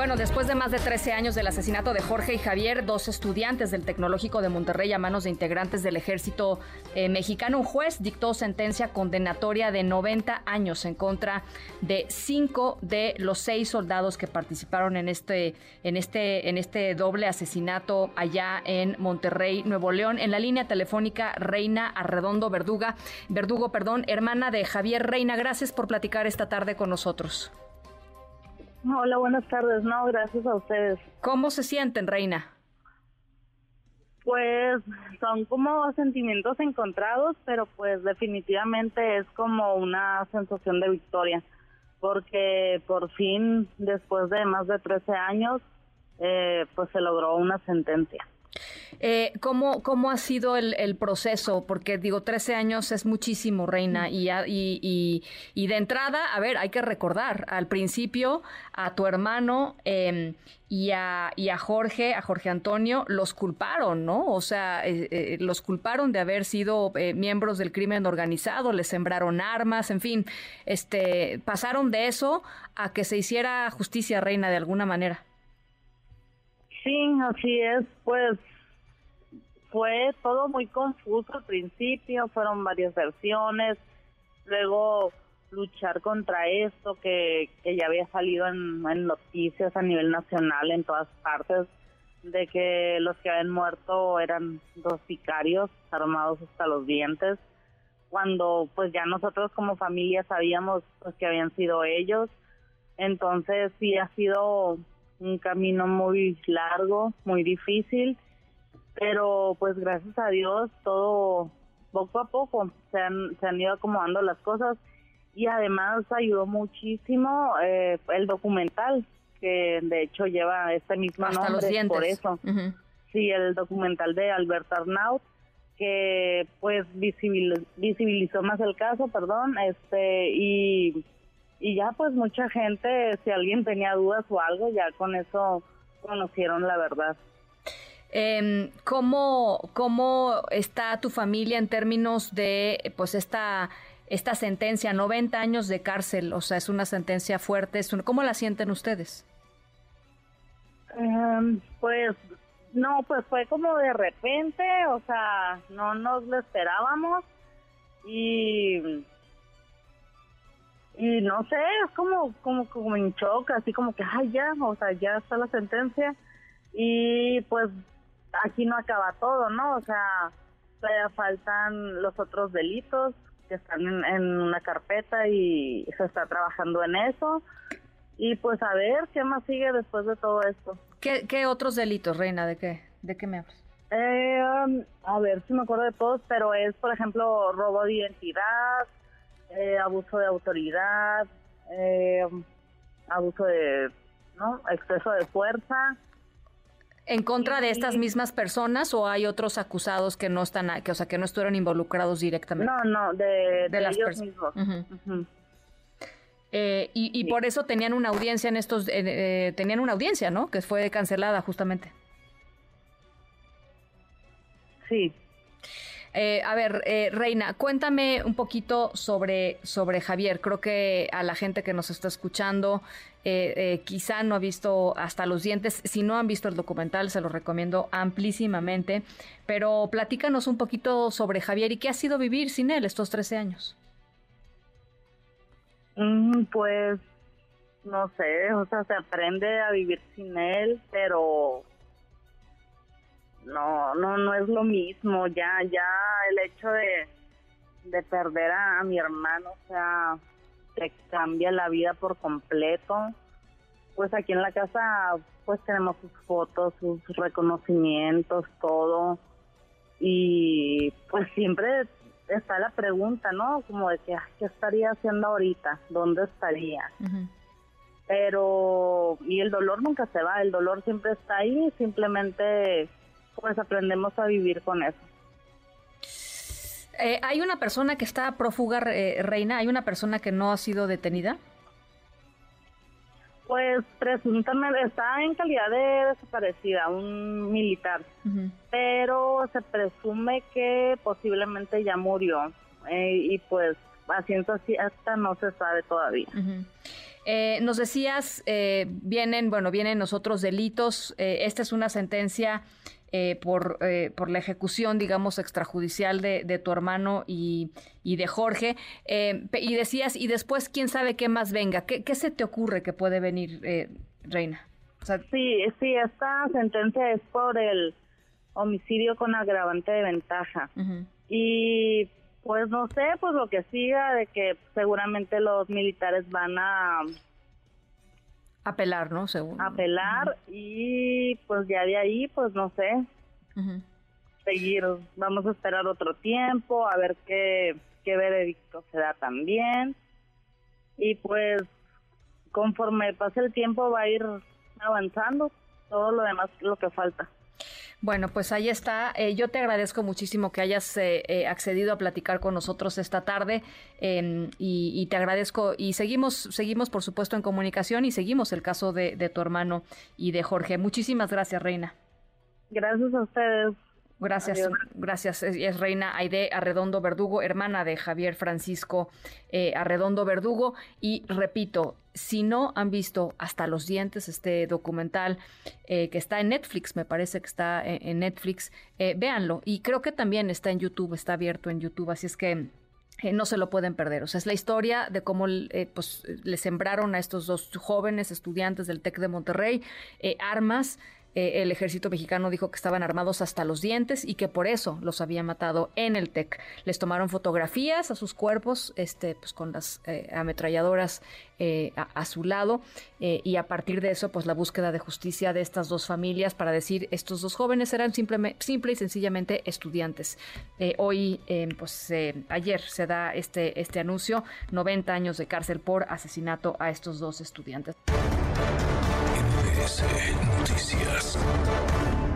Bueno, después de más de 13 años del asesinato de Jorge y Javier, dos estudiantes del Tecnológico de Monterrey a manos de integrantes del ejército eh, mexicano, un juez dictó sentencia condenatoria de 90 años en contra de cinco de los seis soldados que participaron en este, en este, en este doble asesinato allá en Monterrey, Nuevo León. En la línea telefónica, Reina Arredondo Verduga, Verdugo, perdón, hermana de Javier Reina. Gracias por platicar esta tarde con nosotros. Hola, buenas tardes. No, gracias a ustedes. ¿Cómo se sienten, Reina? Pues son como sentimientos encontrados, pero pues definitivamente es como una sensación de victoria, porque por fin, después de más de 13 años, eh, pues se logró una sentencia. Eh, ¿cómo, ¿Cómo ha sido el, el, proceso? Porque digo, 13 años es muchísimo, Reina, y, y, y, de entrada, a ver, hay que recordar, al principio a tu hermano eh, y, a, y a Jorge, a Jorge Antonio, los culparon, ¿no? O sea, eh, eh, los culparon de haber sido eh, miembros del crimen organizado, les sembraron armas, en fin, este, pasaron de eso a que se hiciera justicia, Reina, de alguna manera. Sí, así es, pues fue todo muy confuso al principio, fueron varias versiones, luego luchar contra esto que, ya había salido en, en, noticias a nivel nacional en todas partes, de que los que habían muerto eran dos sicarios armados hasta los dientes, cuando pues ya nosotros como familia sabíamos pues que habían sido ellos, entonces sí ha sido un camino muy largo, muy difícil, pero pues gracias a Dios todo poco a poco se han, se han ido acomodando las cosas y además ayudó muchísimo eh, el documental que de hecho lleva este mismo Hasta nombre por eso. Uh -huh. Sí, el documental de Albert Arnaut que pues visibilizó, visibilizó más el caso, perdón, este y y ya pues mucha gente, si alguien tenía dudas o algo, ya con eso conocieron la verdad. Eh, ¿cómo, ¿Cómo está tu familia en términos de pues esta, esta sentencia, 90 años de cárcel? O sea, es una sentencia fuerte. ¿Cómo la sienten ustedes? Eh, pues no, pues fue como de repente, o sea, no nos lo esperábamos y y no sé, es como, como, como en shock, así como que, ay, ya, o sea, ya está la sentencia. Y pues aquí no acaba todo, ¿no? O sea, todavía faltan los otros delitos que están en, en, una carpeta y se está trabajando en eso. Y pues a ver qué más sigue después de todo esto. ¿Qué, qué otros delitos, Reina? ¿De qué, de qué me hablas? Eh, um, a ver si me acuerdo de todos, pero es, por ejemplo, robo de identidad, eh, abuso de autoridad, eh, abuso de, ¿no? Exceso de fuerza. ¿En contra de estas mismas personas o hay otros acusados que no están, que, o sea, que no estuvieron involucrados directamente? No, no, de, de, de las ellos mismos. Uh -huh. Uh -huh. Eh, y, y sí. por eso tenían una audiencia en estos, eh, tenían una audiencia, ¿no? Que fue cancelada justamente. Sí. Eh, a ver, eh, Reina, cuéntame un poquito sobre, sobre Javier. Creo que a la gente que nos está escuchando eh, eh, quizá no ha visto hasta los dientes. Si no han visto el documental, se lo recomiendo amplísimamente. Pero platícanos un poquito sobre Javier y qué ha sido vivir sin él estos 13 años. Mm, pues, no sé, o sea, se aprende a vivir sin él, pero no, no, no es lo mismo, ya, ya el hecho de, de perder a, a, mi hermano, o sea, te cambia la vida por completo. Pues aquí en la casa, pues tenemos sus fotos, sus reconocimientos, todo. Y pues siempre está la pregunta, ¿no? Como de que, ¿qué estaría haciendo ahorita? ¿Dónde estaría? Uh -huh. Pero, y el dolor nunca se va, el dolor siempre está ahí, simplemente pues aprendemos a vivir con eso. Eh, ¿Hay una persona que está prófuga, eh, Reina? ¿Hay una persona que no ha sido detenida? Pues presuntamente está en calidad de desaparecida, un militar, pero se presume que posiblemente ya murió eh, y pues haciendo así hasta no se sabe todavía. Eh, nos decías, eh, vienen, bueno, vienen los otros delitos. esta es una sentencia por, por la ejecución, digamos, extrajudicial de, de tu hermano y, y de Jorge. y decías, y después, quién sabe qué más venga. ¿Qué, qué se te ocurre que puede venir, Reina? sí, sí, esta sentencia es por el homicidio con agravante de ventaja. Y pues no sé, pues lo que siga, de que seguramente los militares van a apelar, ¿no? Según. Apelar y pues ya de ahí, pues no sé. Seguir, vamos a esperar otro tiempo, a ver qué, qué veredicto se da también. Y pues conforme pase el tiempo va a ir avanzando todo lo demás, lo que falta. Bueno, pues ahí está. Eh, yo te agradezco muchísimo que hayas eh, eh, accedido a platicar con nosotros esta tarde em, y, te agradezco y seguimos, seguimos por supuesto en comunicación y seguimos el caso de tu hermano y de Jorge. Muchísimas gracias, Reina. Gracias a ustedes. Gracias, gracias. Es, Reina Aide Arredondo Verdugo, hermana de Javier Francisco eh, Arredondo Verdugo. Y repito, si no han visto hasta los dientes este documental eh, que está en Netflix, me parece que está en, Netflix, eh, véanlo. Y creo que también está en YouTube, está abierto en YouTube, así es que no se lo pueden perder. O sea, es la historia de cómo pues, le sembraron a estos dos jóvenes estudiantes del TEC de Monterrey armas eh, el ejército mexicano dijo que estaban armados hasta los dientes y que por eso los había matado en el TEC. Les tomaron fotografías a sus cuerpos, este, pues con las eh, ametralladoras eh, a, su lado, y a partir de eso, pues la búsqueda de justicia de estas dos familias para decir estos dos jóvenes eran simple, simple y sencillamente estudiantes. hoy, pues ayer se da este, este anuncio, 90 años de cárcel por asesinato a estos dos estudiantes. NBC Noticias.